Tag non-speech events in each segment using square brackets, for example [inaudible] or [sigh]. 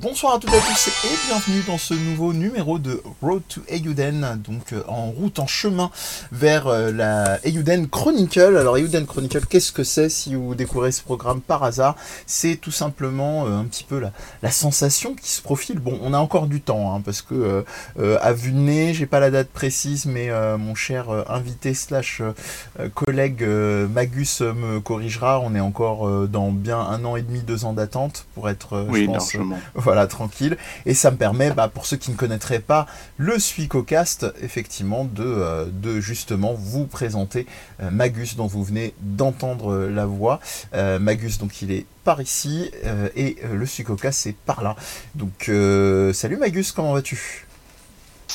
Bonsoir à toutes et à tous et bienvenue dans ce nouveau numéro de Road to Eiyuden, donc euh, en route, en chemin vers euh, la Eiyuden Chronicle. Alors Eiyuden Chronicle, qu'est-ce que c'est si vous découvrez ce programme par hasard? C'est tout simplement euh, un petit peu la, la, sensation qui se profile. Bon, on a encore du temps, hein, parce que à vue de nez, j'ai pas la date précise, mais mon cher invité slash collègue Magus me corrigera. On est encore dans bien un an et demi, deux ans d'attente pour être, oui, je pense, largement voilà, tranquille. Et ça me permet, bah, pour ceux qui ne connaîtraient pas le Suicocast, effectivement, de, euh, de justement vous présenter euh, Magus, dont vous venez d'entendre euh, la voix. Magus, donc il est par ici, et le Suicocast, c'est par là. Donc, salut Magus, comment vas-tu?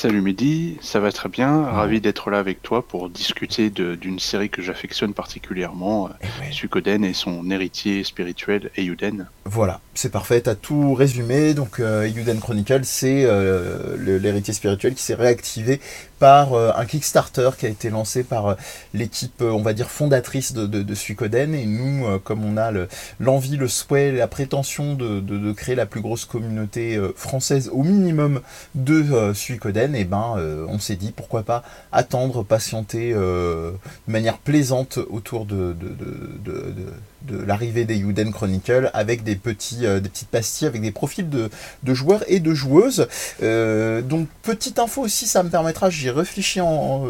Salut Mehdi, ça va très bien. Ravi d'être là avec toi pour discuter d'une série que j'affectionne particulièrement, eh ouais. Suikoden et son héritier spirituel, Eiyuden. Voilà, c'est parfait, t'as tout résumé. Donc, euh, Eiyuden Chronicle, c'est euh, l'héritier spirituel qui s'est réactivé par euh, un Kickstarter qui a été lancé par euh, l'équipe, euh, on va dire, fondatrice de, de. Et nous, comme on a l'envie, le, souhait, la prétention de, créer la plus grosse communauté française au minimum de Suikoden, et eh ben, on s'est dit pourquoi pas attendre, patienter de manière plaisante autour de l'arrivée des Yuden Chronicle avec des, petits, des petites pastilles, avec des profils de, de joueurs et de joueuses. donc petite info aussi, ça me permettra, j'y réfléchi en,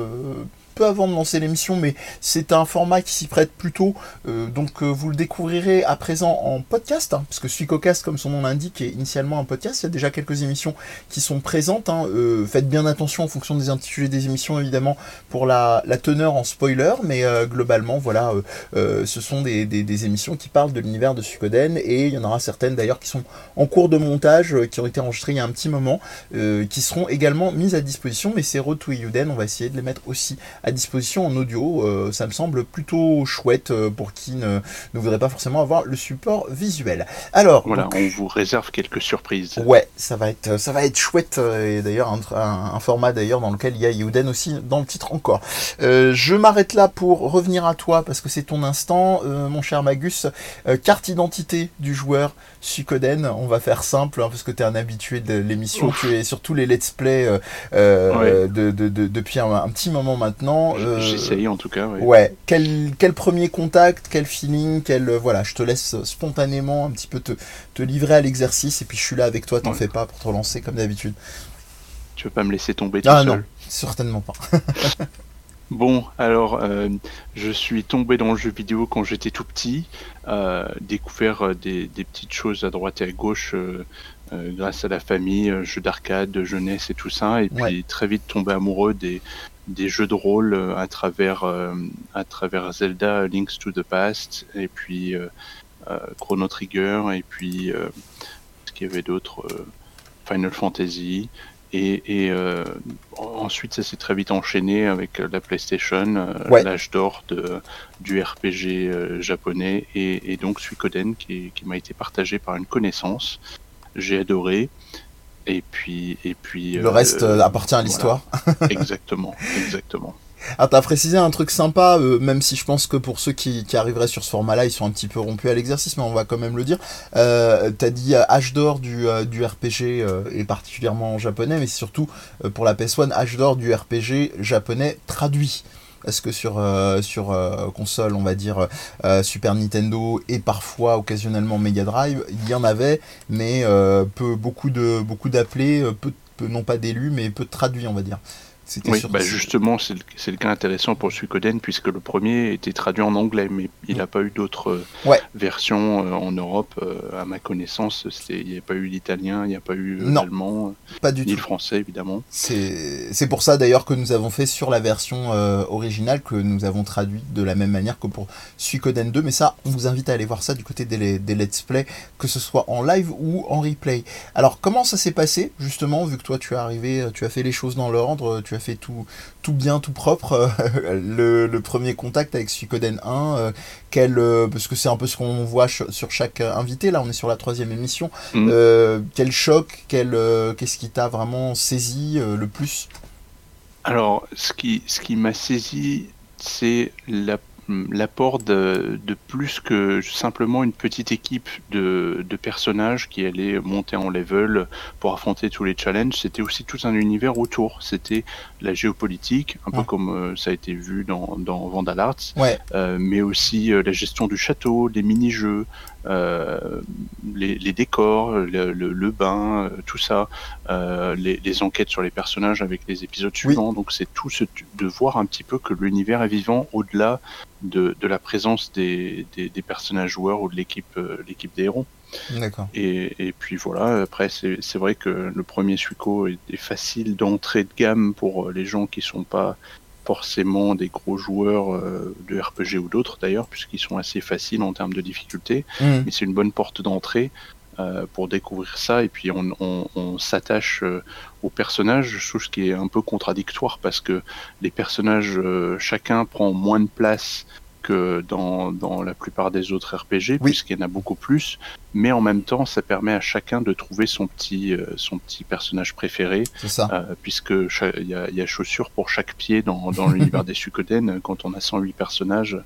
avant de lancer l'émission, mais c'est un format qui s'y prête plutôt. Euh, donc euh, vous le découvrirez à présent en podcast, hein, parce que Suicocast, comme son nom l'indique, est initialement un podcast. Il y a déjà quelques émissions qui sont présentes. Hein. Euh, faites bien attention en fonction des intitulés des émissions, évidemment, pour la, teneur en spoiler, mais globalement, voilà, ce sont des, des, émissions qui parlent de l'univers de Suikoden, et il y en aura certaines d'ailleurs qui sont en cours de montage, qui ont été enregistrées il y a un petit moment, qui seront également mises à disposition, mais ces Road to Yuden, on va essayer de les mettre aussi à disposition en audio. Euh, ça me semble plutôt chouette euh, pour qui ne, ne voudrait pas forcément avoir le support visuel. Alors, voilà, on vous réserve quelques surprises. Ouais, ça va être, ça va être chouette euh, et d'ailleurs un, format d'ailleurs dans lequel il y a Youden aussi dans le titre encore. je m'arrête là pour revenir à toi parce que c'est ton instant, mon cher Magus. carte identité du joueur Suikoden. On va faire simple hein, parce que tu es un habitué de l'émission, tu es sur tous les let's play de, de, de, depuis un, un petit moment maintenant. Euh, J'essaye en tout cas. Ouais. Quel, quel, premier contact, quel feeling, quel euh, voilà, je te laisse spontanément un petit peu te, te livrer à l'exercice et puis je suis là avec toi, t'en fais pas pour te relancer comme d'habitude. Tu veux pas me laisser tomber ah, tout non, certainement pas. [laughs] [laughs] Bon, alors, euh, je suis tombé dans le jeu vidéo quand j'étais tout petit, euh, découvert des, des, petites choses à droite et à gauche euh, grâce à la famille, jeux d'arcade, de jeunesse et tout ça, et puis très vite tombé amoureux des, des jeux de rôle euh, à travers euh, à travers Zelda Links to the Past et puis euh, Chrono Trigger et puis ce qu'il y avait d'autres Final Fantasy et, et ensuite ça s'est très vite enchaîné avec la PlayStation, l'âge d'or du RPG japonais et, et, donc Suikoden qui, qui m'a été partagé par une connaissance. J'ai adoré. Et puis, et puis. Le reste euh, appartient à l'histoire. [laughs] exactement, exactement. Ah, t'as précisé un truc sympa, euh, même si je pense que pour ceux qui, qui arriveraient sur ce format-là, ils sont un petit peu rompus à l'exercice, mais on va quand même le dire. Euh, t'as dit âge d'or du, du RPG, et particulièrement japonais, mais surtout pour la PS1, âge d'or du RPG japonais traduit. Est-ce que sur, euh, euh, console, on va dire euh, Super Nintendo et parfois occasionnellement Mega Drive, il y en avait, mais peu, beaucoup beaucoup d'appelés, peu, peu, non pas d'élus, mais peu de traduits, on va dire. Oui, bah justement, c'est le, cas intéressant pour Suikoden, puisque le premier était traduit en anglais, mais il n'a pas eu d'autres euh, versions euh, en Europe, euh, à ma connaissance. Il n'y a pas eu l'italien, il n'y a pas eu l'allemand, pas du ni tout. le français, évidemment. C'est pour ça d'ailleurs que nous avons fait sur la version originale, que nous avons traduit de la même manière que pour Suikoden 2, mais ça, on vous invite à aller voir ça du côté des, des let's play, que ce soit en live ou en replay. Alors, comment ça s'est passé, justement, vu que toi tu es arrivé, tu as fait les choses dans l'ordre, tu as fait tout, tout bien, tout propre. [laughs] le, premier contact avec Suikoden 1, euh, quel, euh, parce que c'est un peu ce qu'on voit sur chaque invité, là on est sur la troisième émission. Mm. Euh, quel choc, quel, qu'est-ce qui t'a vraiment saisi le plus? Alors, ce qui, ce qui m'a saisi, c'est la l'apport de, plus que simplement une petite équipe de, personnages qui allaient monter en level pour affronter tous les challenges, c'était aussi tout un univers autour. C'était la géopolitique, un peu comme euh, ça a été vu dans, dans Vandal Arts, euh, mais aussi euh, la gestion du château, les mini-jeux, les, décors, le, bain, tout ça, les, enquêtes sur les personnages avec les épisodes suivants. Donc c'est tout ce, de voir un petit peu que l'univers est vivant au-delà de, la présence des, personnages joueurs ou de l'équipe euh, l'équipe des héros. D'accord. Et, puis voilà, après c'est vrai que le premier Suico est, facile d'entrée de gamme pour euh, les gens qui sont pas forcément des gros joueurs euh, de RPG ou d'autres d'ailleurs, puisqu'ils sont assez faciles en termes de difficulté. Mmh. Mais c'est une bonne porte d'entrée. Euh, pour découvrir ça et puis on, s'attache euh, aux personnages, chose qui est un peu contradictoire parce que les personnages, chacun prend moins de place que dans, la plupart des autres RPG, puisqu'il y en a beaucoup plus, mais en même temps, ça permet à chacun de trouver son petit, son petit personnage préféré, ça. puisque il y a, y a, chaussures pour chaque pied dans, dans l'univers [laughs] des Suikoden. Quand on a 108 personnages,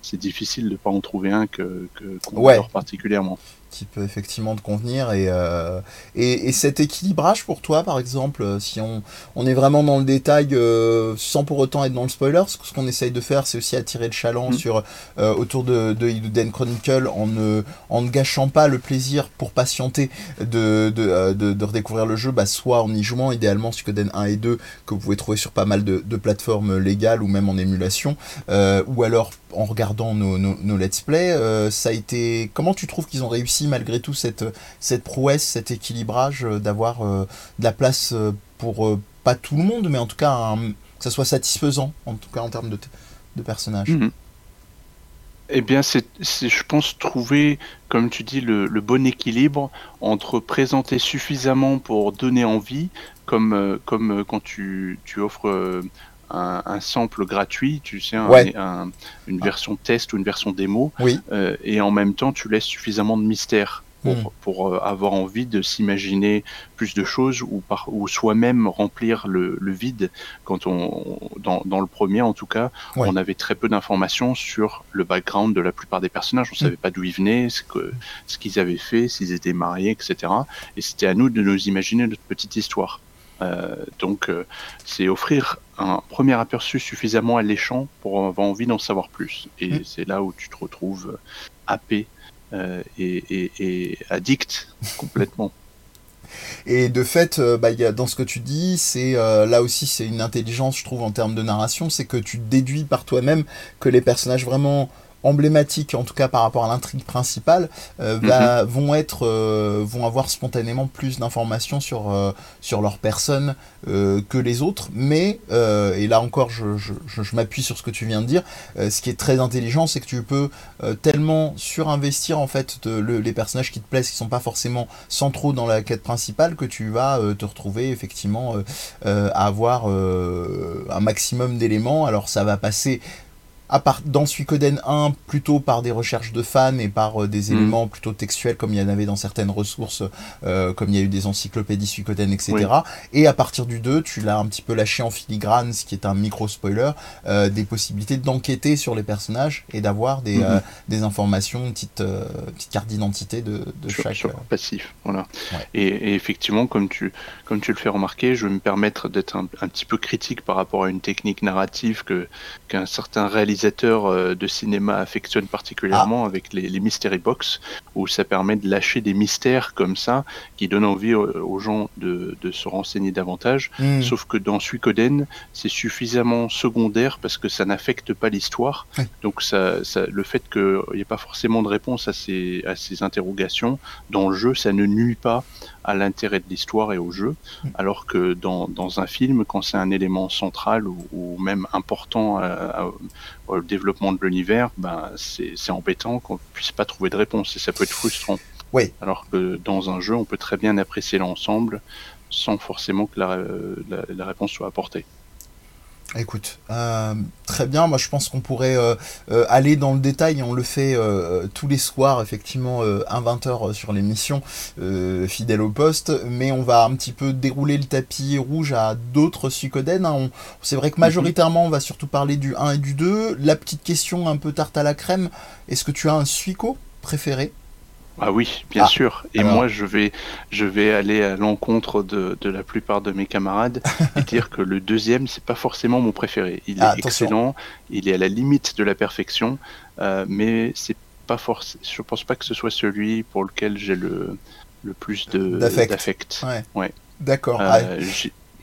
c'est difficile de pas en trouver un que, qu'on ouais. adore particulièrement qui peut effectivement te convenir. Euh, et, et, cet équilibrage pour toi, par exemple, euh, si on, on est vraiment dans le détail euh, sans pour autant être dans le spoiler, ce, qu'on essaye de faire, c'est aussi attirer le chaland mm. sur, autour de, de Chronicle en ne, en ne gâchant pas le plaisir pour patienter de, de, de, redécouvrir le jeu, bah, soit en y jouant, idéalement Suikoden 1 et 2, que vous pouvez trouver sur pas mal de, de plateformes légales ou même en émulation, ou alors en regardant nos, let's play, euh, ça a été. Comment tu trouves qu'ils ont réussi malgré tout cette, cette prouesse, cet équilibrage euh, d'avoir euh, de la place pour pas tout le monde, mais en tout cas que ça soit satisfaisant, en tout cas en termes de, personnages? Mhm. Eh bien, c'est, je pense, trouver, comme tu dis, le, le, bon équilibre entre présenter suffisamment pour donner envie, comme, comme quand tu, tu offres un, sample gratuit, tu sais, une version test ou une version démo, euh, et en même temps tu laisses suffisamment de mystère pour, hmm. euh, avoir envie de s'imaginer plus de choses ou, par, ou soi-même remplir le, vide. Quand on, dans, dans, le premier, en tout cas, on avait très peu d'informations sur le background de la plupart des personnages. On ne hmm. savait pas d'où ils venaient, ce que ce qu'ils avaient fait, s'ils étaient mariés, etc. Et c'était à nous de nous imaginer notre petite histoire. Euh, donc, euh, c'est offrir un premier aperçu suffisamment alléchant pour avoir envie d'en savoir plus. Et mm. c'est là où tu te retrouves happé euh, et, addict [laughs] complètement. Et de fait, bah, dans ce que tu dis, c'est là aussi c'est une intelligence, je trouve, en termes de narration, c'est que tu déduis par toi-même que les personnages vraiment emblématiques, en tout cas par rapport à l'intrigue principale, euh, mhm. vont être, euh, vont avoir spontanément plus d'informations sur euh, sur leur personne que les autres. Mais et là encore, je, je, je, m'appuie sur ce que tu viens de dire. ce qui est très intelligent, c'est que tu peux tellement surinvestir en fait de, les personnages qui te plaisent, qui sont pas forcément centraux dans la quête principale, que tu vas te retrouver effectivement à avoir un maximum d'éléments. Alors ça va passer à part dans Suikoden 1 plutôt par des recherches de fans et par euh, des mm. éléments plutôt textuels comme il y en avait dans certaines ressources euh, comme il y a eu des encyclopédies Suikoden etc et à partir du 2 tu l'as un petit peu lâché en filigrane ce qui est un micro spoiler euh, des possibilités d'enquêter sur les personnages et d'avoir des, mm-hmm. des informations une petite, petite carte d'identité de, de chaque sur passif voilà et, effectivement comme tu comme tu le fais remarquer je vais me permettre d'être un, un, petit peu critique par rapport à une technique narrative que qu'un certain réalisateur euh, de cinéma affectionne particulièrement ah. avec les, mystery box, où ça permet de lâcher des mystères comme ça, qui donnent envie aux, gens de, se renseigner davantage. Hmm. Sauf que dans Suikoden, c'est suffisamment secondaire parce que ça n'affecte pas l'histoire. Donc ça, le fait qu'il n'y ait pas forcément de réponse à ces, à ces interrogations dans le jeu, ça ne nuit pas à l'intérêt de l'histoire et au jeu, mm. alors que dans, dans un film, quand c'est un élément central ou, même important au développement de l'univers, ben c'est embêtant qu'on puisse pas trouver de réponse et ça peut être frustrant. Oui. Alors que dans un jeu, on peut très bien apprécier l'ensemble sans forcément que la, la, réponse soit apportée. Écoute, euh, très bien. Moi, je pense qu'on pourrait euh, euh, aller dans le détail. On le fait tous les soirs, effectivement, à 20h sur l'émission Fidèle au poste. Mais on va un petit peu dérouler le tapis rouge à d'autres Suikoden. Hein. C'est vrai que mhm. majoritairement, on va surtout parler du 1 et du 2. La petite question un peu tarte à la crème est-ce que tu as un Suiko préféré? Ah oui, bien ah, sûr. Et moi, je vais, je vais aller à l'encontre de, de, la plupart de mes camarades [laughs] et dire que le deuxième, c'est pas forcément mon préféré. Il est ah, excellent, il est à la limite de la perfection, euh, mais c'est pas forcément. Je pense pas que ce soit celui pour lequel j'ai le, le plus d'affect. Ouais. ouais. D'accord. Euh,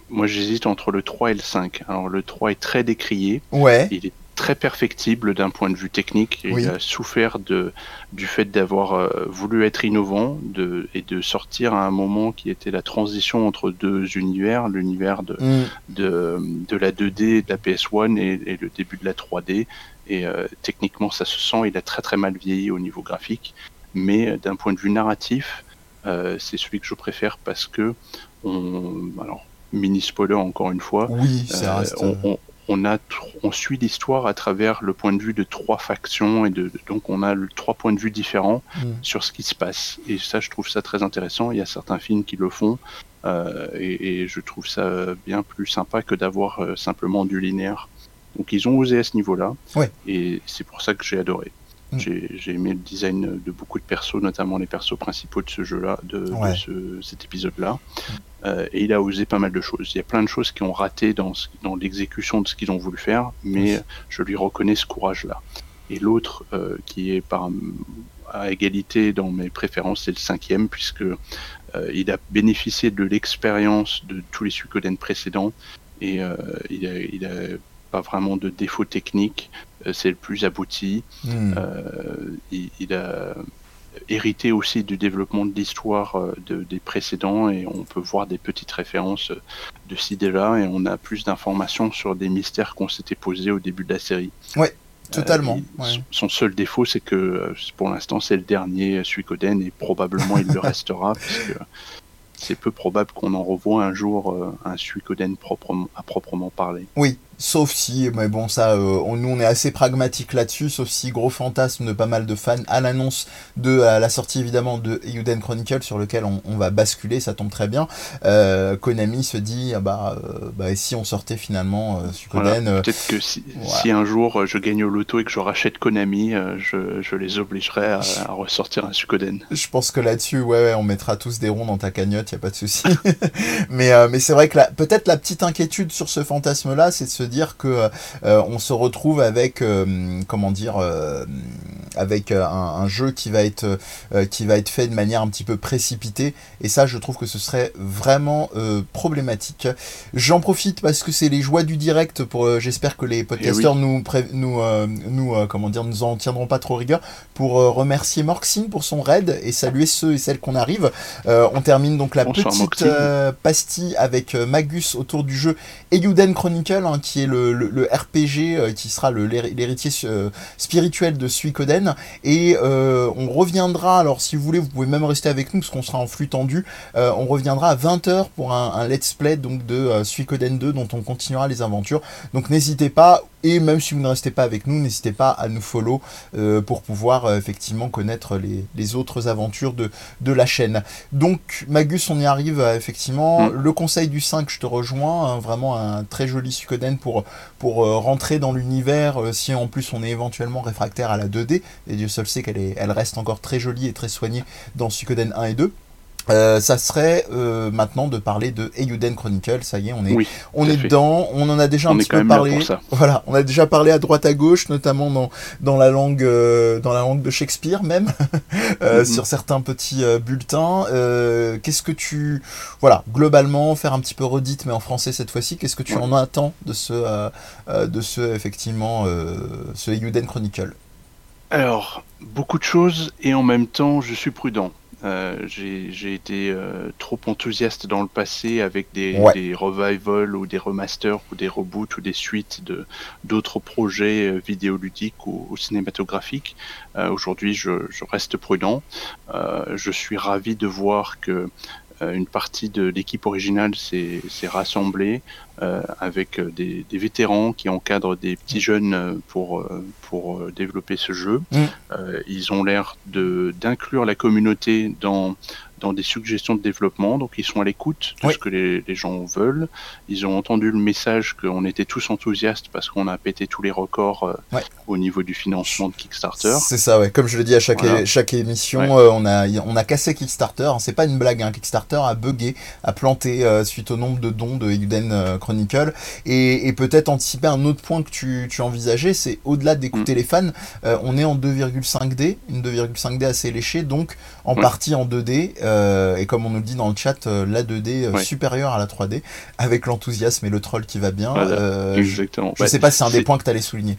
moi, j'hésite entre le 3 et le 5. Alors, le 3 est très décrié. Ouais. Il est très perfectible d'un point de vue technique. Il a souffert de, du fait d'avoir euh, voulu être innovant de, et de sortir à un moment qui était la transition entre deux univers, l'univers de, mm. de, de, la 2D, de la PS1 et, le début de la 3D. Et euh, techniquement, ça se sent, il a très très mal vieilli au niveau graphique. Mais euh, d'un point de vue narratif, c'est celui que je préfère parce que on, alors mini spoiler encore une fois. Oui, ça reste on, a, on suit l'histoire à travers le point de vue de trois factions et de, donc on a le, trois points de vue différents mm. sur ce qui se passe. Et ça, je trouve ça très intéressant. Il y a certains films qui le font euh, et, je trouve ça bien plus sympa que d'avoir euh, simplement du linéaire. Donc ils ont osé à ce niveau-là et c'est pour ça que j'ai adoré. Mm. J'ai aimé le design de beaucoup de persos, notamment les persos principaux de ce jeu-là, de, cet épisode-là. Mm. Euh, et il a osé pas mal de choses. Il y a plein de choses qui ont raté dans, dans l'exécution de ce qu'ils ont voulu faire, mais je lui reconnais ce courage-là. Et l'autre, euh, qui est par, à égalité dans mes préférences, c'est le cinquième, puisque euh, il a bénéficié de l'expérience de tous les Suikoden précédents, et il a, il a pas vraiment de défaut technique, c'est le plus abouti. Hmm. Il, il, a hérité aussi du développement de l'histoire euh, de, des précédents et on peut voir des petites références euh, de ci et là et on a plus d'informations sur des mystères qu'on s'était posés au début de la série. Ouais. Totalement. Euh, son seul défaut, c'est que pour l'instant, c'est le dernier Suikoden et probablement il le [laughs] restera, puisque c'est peu probable qu'on en revoie un jour un Suikoden proprement, à proprement parler. Oui, Sauf si, mais bon, ça, euh, on, nous on est assez pragmatique là-dessus, sauf si gros fantasme de pas mal de fans à l'annonce de à la sortie évidemment de Euden Chronicle sur lequel on, va basculer, ça tombe très bien. Euh, Konami se dit, ah bah, euh, bah, si on sortait finalement Suikoden. Peut-être que si, si, un jour je gagne au loto et que je rachète Konami, je, je, les obligerai à, ressortir un Suikoden. Je pense que là-dessus, ouais, ouais, on mettra tous des ronds dans ta cagnotte, y a pas de souci. [laughs] mais mais c'est vrai que peut-être la petite inquiétude sur ce fantasme-là, c'est de se dire que euh, on se retrouve avec euh, comment dire euh, avec un, jeu qui va être qui va être fait de manière un petit peu précipitée et ça je trouve que ce serait vraiment problématique. J'en profite parce que c'est les joies du direct pour j'espère que les podcasteurs eh nous nous nous comment dire nous en tiendront pas trop rigueur pour remercier Morxine pour son raid et saluer ceux et celles qu'on arrive. on termine donc la petite pastille avec Magus autour du jeu Eiyuden Chronicle hein, qui le, RPG euh, qui sera l'héritier euh, spirituel de Suikoden. Et euh, on reviendra, alors si vous voulez, vous pouvez même rester avec nous parce qu'on sera en flux tendu. on reviendra à 20h pour un, let's play donc de Suikoden 2 dont on continuera les aventures. Donc n'hésitez pas, et même si vous ne restez pas avec nous, n'hésitez pas à nous follow pour pouvoir effectivement connaître les, autres aventures de, de la chaîne. Donc Magus, on y arrive effectivement. Mm. Le conseil du 5, je te rejoins. Hein, vraiment un très joli Suikoden pour, pour euh, rentrer dans l'univers, euh, si en plus on est éventuellement réfractaire à la 2D, et Dieu seul sait qu'elle elle reste encore très jolie et très soignée dans Suikoden 1 et 2. Euh, ça serait maintenant de parler de Eiyuden Chronicle. Ça y est, on est, on est dedans. On en a déjà un petit peu parlé. [laughs] Voilà, on a déjà parlé à droite à gauche, notamment dans, dans la langue dans la langue de Shakespeare même, mm-hmm. [laughs] sur certains petits bulletins. qu'est-ce que tu, voilà, globalement, faire un petit peu redite, mais en français cette fois-ci. Qu'est-ce que tu en attends de ce de ce effectivement ce Eiyuden Chronicle? Alors beaucoup de choses et en même temps, je suis prudent. Euh, j'ai été euh, trop enthousiaste dans le passé avec des, des, revivals ou des remasters ou des reboots ou des suites de d'autres projets euh, vidéoludiques ou, ou cinématographiques. Aujourd'hui, je, je, reste prudent. je suis ravi de voir que une partie de l'équipe originale s'est rassemblée avec des, vétérans qui encadrent des petits jeunes pour, pour développer ce jeu. Mm. ils ont l'air d'inclure la communauté dans dans des suggestions de développement, donc ils sont à l'écoute de ce que les, gens veulent. Ils ont entendu le message qu'on était tous enthousiastes parce qu'on a pété tous les records euh, au niveau du financement de Kickstarter. C'est ça, ouais. Comme je le dis à chaque, chaque émission, euh, on, a, on a cassé Kickstarter. C'est pas une blague, hein. Kickstarter a bugué, a planté euh, suite au nombre de dons de Uden Chronicle. Et, peut-être anticiper un autre point que tu, tu envisageais, c'est au-delà d'écouter mm. les fans, on est en 2,5D, une 2,5D assez léchée, donc en partie en 2D. Euh, et comme on nous dit dans le chat, euh, la 2D euh, supérieure à la 3D, avec l'enthousiasme et le troll qui va bien. exactement. Je ne sais pas si c'est un des points que tu allais souligner.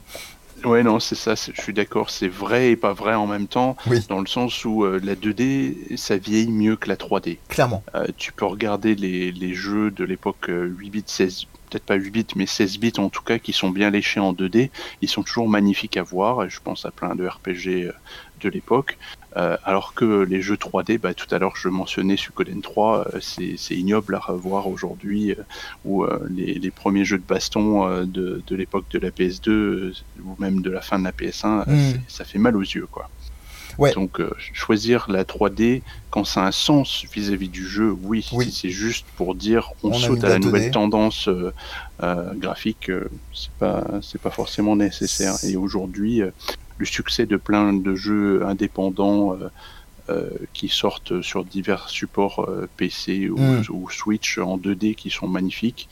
Ouais, non, c'est ça, je suis d'accord, c'est vrai et pas vrai en même temps, dans le sens où la 2D, ça vieillit mieux que la 3D. Clairement. tu peux regarder les, les jeux de l'époque 8 bits, 16 peut-être pas 8 bits, mais 16 bits en tout cas, qui sont bien léchés en 2D. Ils sont toujours magnifiques à voir, et je pense à plein de RPG de l'époque. Euh, alors que les jeux 3D, bah, tout à l'heure je mentionnais Suikoden 3, euh, c'est ignoble à revoir aujourd'hui, euh, ou les, premiers jeux de baston de, l'époque de la PS2, ou même de la fin de la PS1, hmm. ça fait mal aux yeux. quoi. Donc choisir la 3D quand ça a un sens vis-à-vis du jeu, oui. Si c'est juste pour dire on, saute à la nouvelle tendance graphique, c'est pas c'est pas forcément nécessaire. Et aujourd'hui, le succès de plein de jeux indépendants euh, euh, qui sortent sur divers supports euh, PC hmm. ou, Switch en 2D qui sont magnifiques.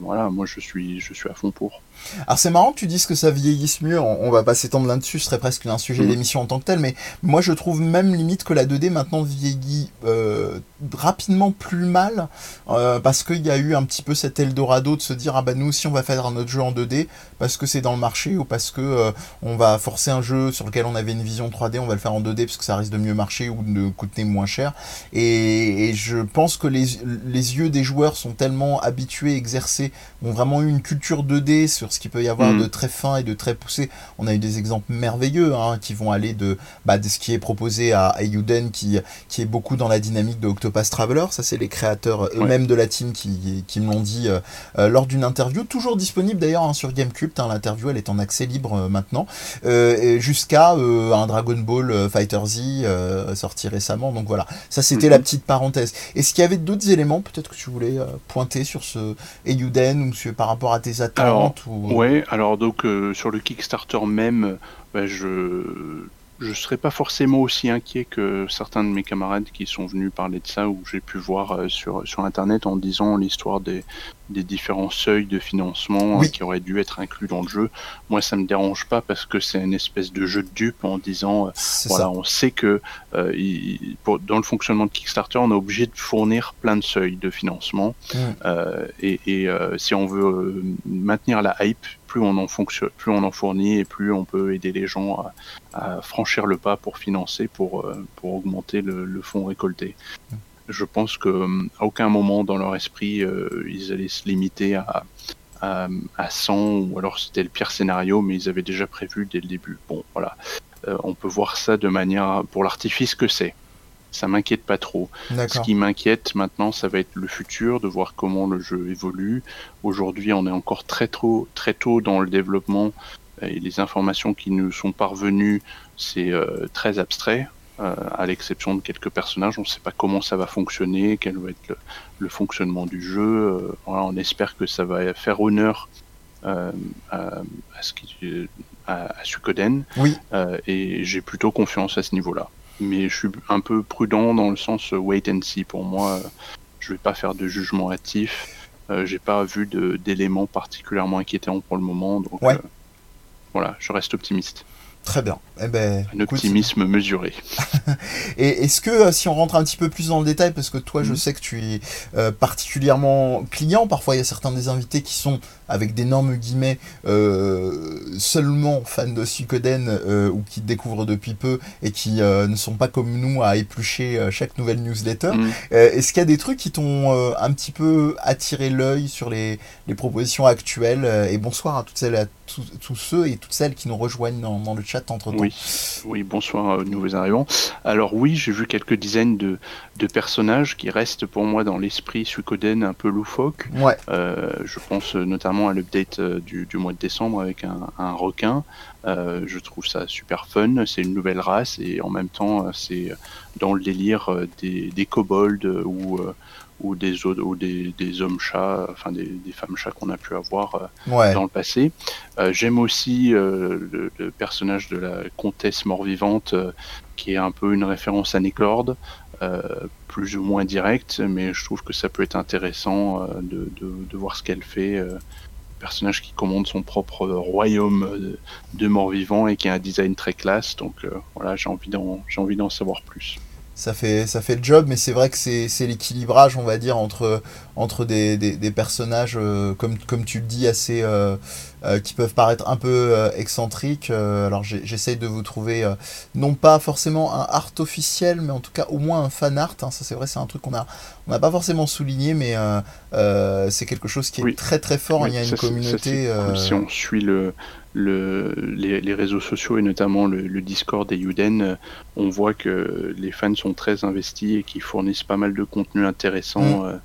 voilà, moi je suis, je suis à fond pour. Alors c'est marrant que tu dises que ça vieillisse mieux, on, va pas s'étendre là-dessus, ce serait presque un sujet mm. d'émission en tant que tel, mais moi je trouve même limite que la 2D maintenant vieillit euh, rapidement plus mal, euh, parce qu'il y a eu un petit peu cet Eldorado de se dire ah bah nous aussi on va faire notre jeu en 2D, parce que c'est dans le marché, ou parce que euh, on va forcer un jeu sur lequel on avait une vision 3D, on va le faire en 2D parce que ça risque de mieux marcher ou de coûter moins cher. Et, je pense que les, les yeux des joueurs sont tellement habitués, exercés, ont vraiment eu une culture 2D sur ce qu'il peut y avoir mm. de très fin et de très poussé. On a eu des exemples merveilleux hein, qui vont aller de, bah, de ce qui est proposé à Ayuden qui, qui est beaucoup dans la dynamique de Octopath Traveler. Ça, c'est les créateurs eux-mêmes de la team qui, qui me l'ont dit euh, euh, lors d'une interview, toujours disponible d'ailleurs hein, sur Gamecult. Hein, L'interview, elle est en accès libre euh, maintenant, jusqu'à un Dragon Ball Fighter Z sorti récemment. Donc voilà, ça c'était mm-hmm. la petite parenthèse. Est-ce qu'il y avait d'autres éléments peut-être que tu voulais pointer sur ce Ayuden ou par rapport à tes attentes Ouais, alors donc euh, sur le Kickstarter même, bah, je je serais pas forcément aussi inquiet que certains de mes camarades qui sont venus parler de ça ou j'ai pu voir euh, sur sur internet en disant l'histoire des des différents seuils de financement qui auraient dû être inclus dans le jeu. Moi, ça me dérange pas parce que c'est une espèce de jeu de dupe en disant, euh, voilà, on sait que euh, dans le fonctionnement de Kickstarter, on est obligé de fournir plein de seuils de financement. Euh, et, et si on veut maintenir la hype, plus on en plus on en fournit et plus on peut aider les gens à, franchir le pas pour financer, pour, pour augmenter le, fonds récolté. Je pense qu'à euh, aucun moment dans leur esprit, euh, ils allaient se limiter à, à, 100, ou alors c'était le pire scénario, mais ils avaient déjà prévu dès le début. Bon, voilà. Euh, on peut voir ça de manière, pour l'artifice que c'est. Ça m'inquiète pas trop. Ce qui m'inquiète maintenant, ça va être le futur, de voir comment le jeu évolue. Aujourd'hui, on est encore très tôt, très tôt dans le développement et les informations qui nous sont parvenues, c'est très abstrait. Euh, à l'exception de quelques personnages. On ne sait pas comment ça va fonctionner, quel va être le, fonctionnement du jeu. Euh, on espère que ça va faire honneur euh, à, ce qui, à. Oui. et j'ai plutôt confiance à ce niveau-là. Mais je suis un peu prudent dans le sens wait and see. Pour moi, je vais pas faire de jugement hâtif. j'ai pas vu d'éléments particulièrement inquiétants pour le moment. Donc voilà, je reste optimiste. Très bien. Eh ben, un optimisme mesuré. [laughs] et est-ce que euh, si on rentre un petit peu plus dans le détail, parce que toi je mm. sais que tu es euh, particulièrement client, parfois il y a certains des invités qui sont avec d'énormes guillemets euh, seulement fans de Suikoden ou qui découvrent depuis peu et qui ne sont pas comme nous à éplucher chaque nouvelle newsletter. Mm. est-ce qu'il y a des trucs qui t'ont un petit peu attiré l'œil sur les, les propositions actuelles? Et bonsoir à toutes celles tous ceux et toutes celles qui nous rejoignent dans, le chat entre temps. Oui, oui bonsoir, nouveaux arrivants. Alors oui, j'ai vu quelques dizaines de, de, personnages qui restent pour moi dans l'esprit Suikoden un peu loufoque. Ouais. je pense notamment à l'update du, du, mois de décembre avec un, un requin. je trouve ça super fun. C'est une nouvelle race et en même temps, c'est dans le délire des, des kobolds ou ou des, ou des, des hommes chats, enfin des, des femmes chats qu'on a pu avoir euh, dans le passé. Euh, j'aime aussi euh, le, personnage de la comtesse mort-vivante, qui est un peu une référence à Nick Lord, plus ou moins directe, mais je trouve que ça peut être intéressant de, de, de, voir ce qu'elle fait. Personnage qui commande son propre royaume de, mort-vivant et qui a un design très classe, donc voilà, j'ai envie d'en savoir plus ça fait, ça fait le job, mais c'est vrai que c'est l'équilibrage, on va dire, entre, entre des, des, personnages, euh, comme, comme tu le dis, assez, euh, euh, qui peuvent paraître un peu excentriques. alors j'essaye de vous trouver, non pas forcément un art officiel, mais en tout cas au moins un fan art. Hein. ça c'est vrai, c'est un truc qu'on a on n'a pas forcément souligné, mais c'est quelque chose qui est très très fort. Il y a une communauté. Si on suit le, le, les, réseaux sociaux et notamment le, Discord et Yuden, on voit que les fans sont très investis et qui fournissent pas mal de contenu intéressant. Mm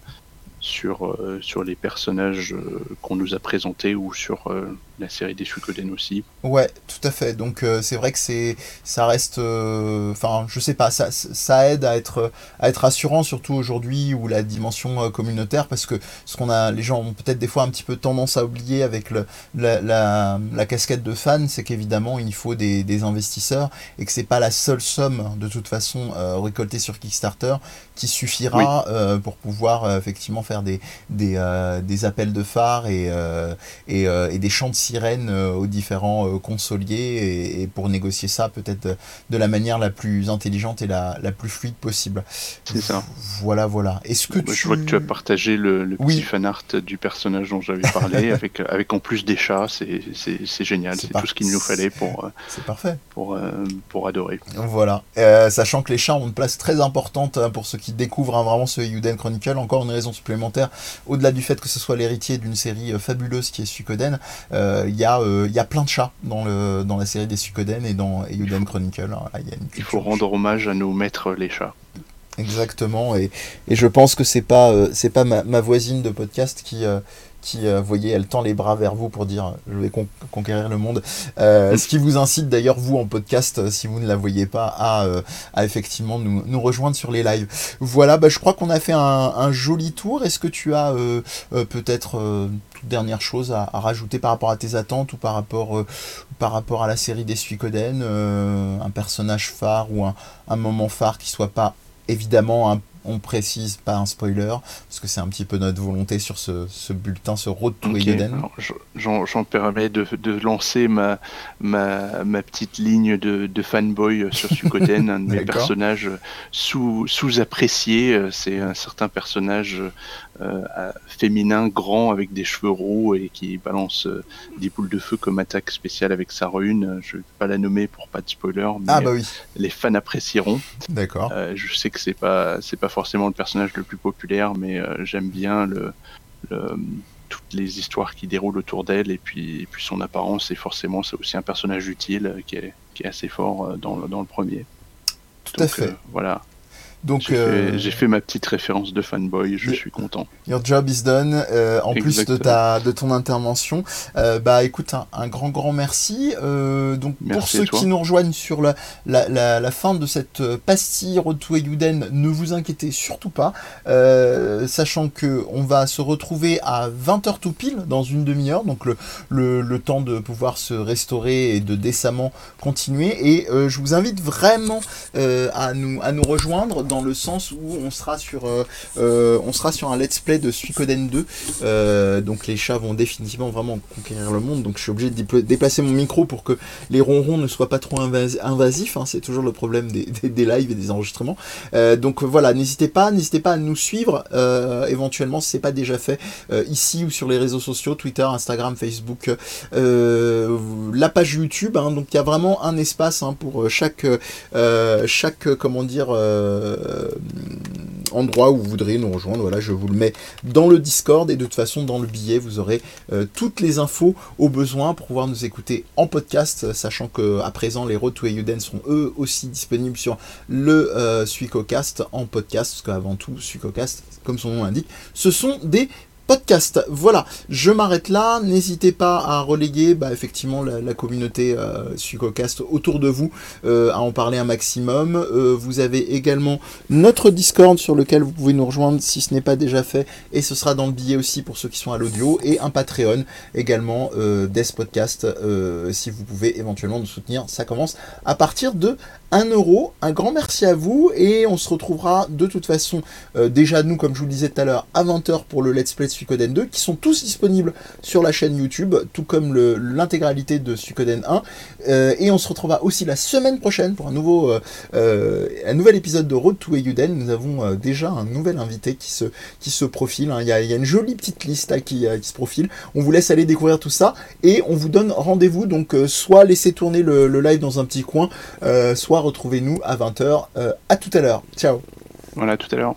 sur, euh, sur les personnages euh, qu'on nous a présentés ou sur euh, la série des Suikoden aussi. Ouais, tout à fait. Donc c'est vrai que c'est ça reste enfin je sais pas ça, ça aide à être à être rassurant surtout aujourd'hui où la dimension communautaire parce que ce qu'on a les gens ont peut-être des fois un petit peu tendance à oublier avec le, la, la, la casquette de fan, c'est qu'évidemment il faut des, des, investisseurs et que c'est pas la seule somme de toute façon récoltée sur Kickstarter qui suffira pour pouvoir effectivement faire des, des, euh, des appels de phare et, euh, et, euh, et, des chants de sirène aux différents consoliers et, pour négocier ça peut-être de la manière la plus intelligente et la, la plus fluide possible. C'est ça. Voilà, voilà. Est-ce que tu... Je vois que tu as partagé le, le petit fan art du personnage dont j'avais parlé, [laughs] avec, avec en plus des chats, c'est génial, c'est tout ce qu'il nous fallait pour, c'est parfait. pour, pour adorer. Voilà, sachant que les chats ont une place très importante hein, pour ceux qui découvrent hein, vraiment ce Yuden Chronicle, encore une raison supplémentaire au-delà du fait que ce soit l'héritier d'une série euh, fabuleuse qui est Suikoden, euh, il y, euh, y, a plein de chats dans, le, dans la série des Suikoden et dans Euden Chronicle. il faut rendre hommage à nos maîtres les chats. Exactement, et, et je pense que c'est pas, c'est pas ma, ma, voisine de podcast qui, qui, euh, vous voyez, elle tend les bras vers vous pour dire je vais conquérir le monde. Euh, ce qui vous incite d'ailleurs, vous en podcast, euh, si vous ne la voyez pas, à, effectivement nous, rejoindre sur les lives. Voilà, bah, je crois qu'on a fait un, joli tour. Est-ce que tu as peut-être toute dernière chose à, rajouter par rapport à tes attentes ou par rapport, à la série des Suikoden Un personnage phare ou un, un moment phare qui soit pas évidemment un on précise pas un spoiler, parce que c'est un petit peu notre volonté sur ce, bulletin, ce Road to okay. J'en permets de, lancer ma, ma, ma, petite ligne de, fanboy sur Sukoden, un de mes [laughs] personnages sous-appréciés. c'est un certain personnage féminin, grand, avec des cheveux roux et qui balance euh, des boules de feu comme attaque spéciale avec sa rune. Je vais pas la nommer pour pas de spoiler, mais ah, bah oui. les fans apprécieront. D'accord. Euh, je sais que c'est pas c'est pas forcément le personnage le plus populaire, mais j'aime bien le, toutes les histoires qui déroulent autour d'elle et puis, et puis son apparence et forcément c'est aussi un personnage utile qui est, qui est assez fort dans, dans le premier. Tout à fait. voilà. Donc euh, j'ai fait, ma petite référence de fanboy, je suis content. Your job is done. Euh, en plus de ta de ton intervention, euh, bah écoute un, grand grand merci. donc pour ceux qui nous rejoignent sur la, la, la, fin de cette pastille Road to Euden, ne vous inquiétez surtout pas, sachant que on va se retrouver à 20h tout pile dans une demi-heure, donc le, le, le, temps de pouvoir se restaurer et de décemment continuer. Et je vous invite vraiment à nous à nous rejoindre dans le sens où on sera sur, euh, euh, on sera sur un let's play de Suikoden 2. Euh, donc les chats vont définitivement vraiment conquérir le monde. Donc je suis obligé de déplacer mon micro pour que les ronrons ne soient pas trop invasifs. Hein. C'est toujours le problème des, des, lives et des enregistrements. donc voilà, n'hésitez pas, n'hésitez pas à nous suivre éventuellement si c'est pas déjà fait ici ou sur les réseaux sociaux, Twitter, Instagram, Facebook, la page YouTube. Hein. donc il y a vraiment un espace hein, pour chaque, chaque comment dire, endroit où vous voudriez nous rejoindre. Voilà, je vous le mets dans le Discord et de toute façon dans le billet, vous aurez toutes les infos au besoin pour pouvoir nous écouter en podcast, sachant que à présent les Road to Ayuden sont eux aussi disponibles sur le Suicocast en podcast, parce qu'avant tout, Suicocast, comme son nom l'indique, ce sont des podcast. Voilà, je m'arrête là. N'hésitez pas à reléguer bah, effectivement la, communauté euh, Suicocast autour de vous, euh, à en parler un maximum. Euh, vous avez également notre Discord sur lequel vous pouvez nous rejoindre si ce n'est pas déjà fait, et ce sera dans le billet aussi pour ceux qui sont à l'audio, et un Patreon également des podcasts si vous pouvez éventuellement nous soutenir. Ça commence à partir de 1 euro. Un grand merci à vous et on se retrouvera de toute façon euh, déjà nous comme je vous le disais tout à l'heure à 20h pour le let's play de Suikoden 2 qui sont tous disponibles sur la chaîne YouTube tout comme l'intégralité de Suikoden 1 euh, et on se retrouvera aussi la semaine prochaine pour un nouveau euh, un nouvel épisode de Road to Eiyuden. Nous avons déjà un nouvel invité qui se, qui se profile. Hein. Il, y a, une jolie petite liste qui, qui, se profile. On vous laisse aller découvrir tout ça et on vous donne rendez-vous donc soit laisser tourner le, le, live dans un petit coin, soit retrouvez-nous à 20h. Euh, à tout à l'heure. Ciao. Voilà, tout à l'heure.